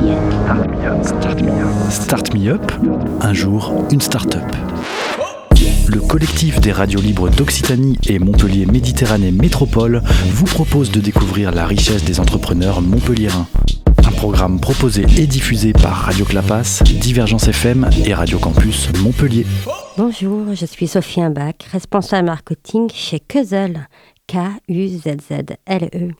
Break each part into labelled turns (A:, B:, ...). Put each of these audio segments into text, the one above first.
A: Start Me Up. Start Me Up. Un jour, une start-up. Le collectif des radios libres d'Occitanie et Montpellier Méditerranée Métropole vous propose de découvrir la richesse des entrepreneurs montpelliérains. Un programme proposé et diffusé par Radio Clapas, Divergence FM et Radio Campus Montpellier.
B: Bonjour, je suis Sophie Imbach, responsable marketing chez Kuzel, K-U-Z-Z-L-E.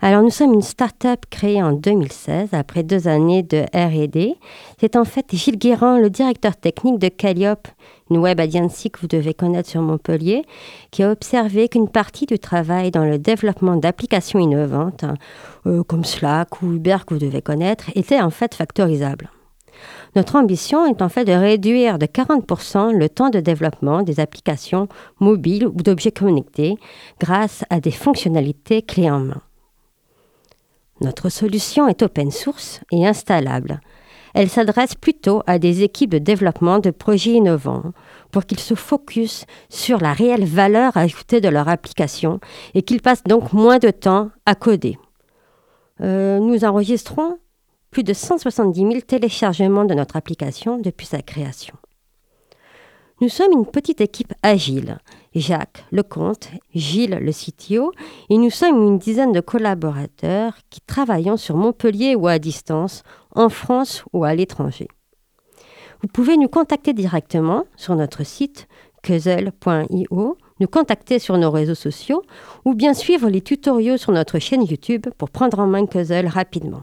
B: Alors nous sommes une start-up créée en 2016 après deux années de R&D. C'est en fait Gilles Guérand, le directeur technique de Calliope, une web agency que vous devez connaître sur Montpellier, qui a observé qu'une partie du travail dans le développement d'applications innovantes, euh, comme Slack ou Uber que vous devez connaître, était en fait factorisable. Notre ambition est en fait de réduire de 40% le temps de développement des applications mobiles ou d'objets connectés grâce à des fonctionnalités clés en main. Notre solution est open source et installable. Elle s'adresse plutôt à des équipes de développement de projets innovants pour qu'ils se focusent sur la réelle valeur ajoutée de leur application et qu'ils passent donc moins de temps à coder. Euh, nous enregistrons plus de 170 000 téléchargements de notre application depuis sa création. Nous sommes une petite équipe agile. Jacques Lecomte, Gilles le CTO, et nous sommes une dizaine de collaborateurs qui travaillons sur Montpellier ou à distance, en France ou à l'étranger. Vous pouvez nous contacter directement sur notre site quezel.io, nous contacter sur nos réseaux sociaux ou bien suivre les tutoriaux sur notre chaîne YouTube pour prendre en main Quezel rapidement.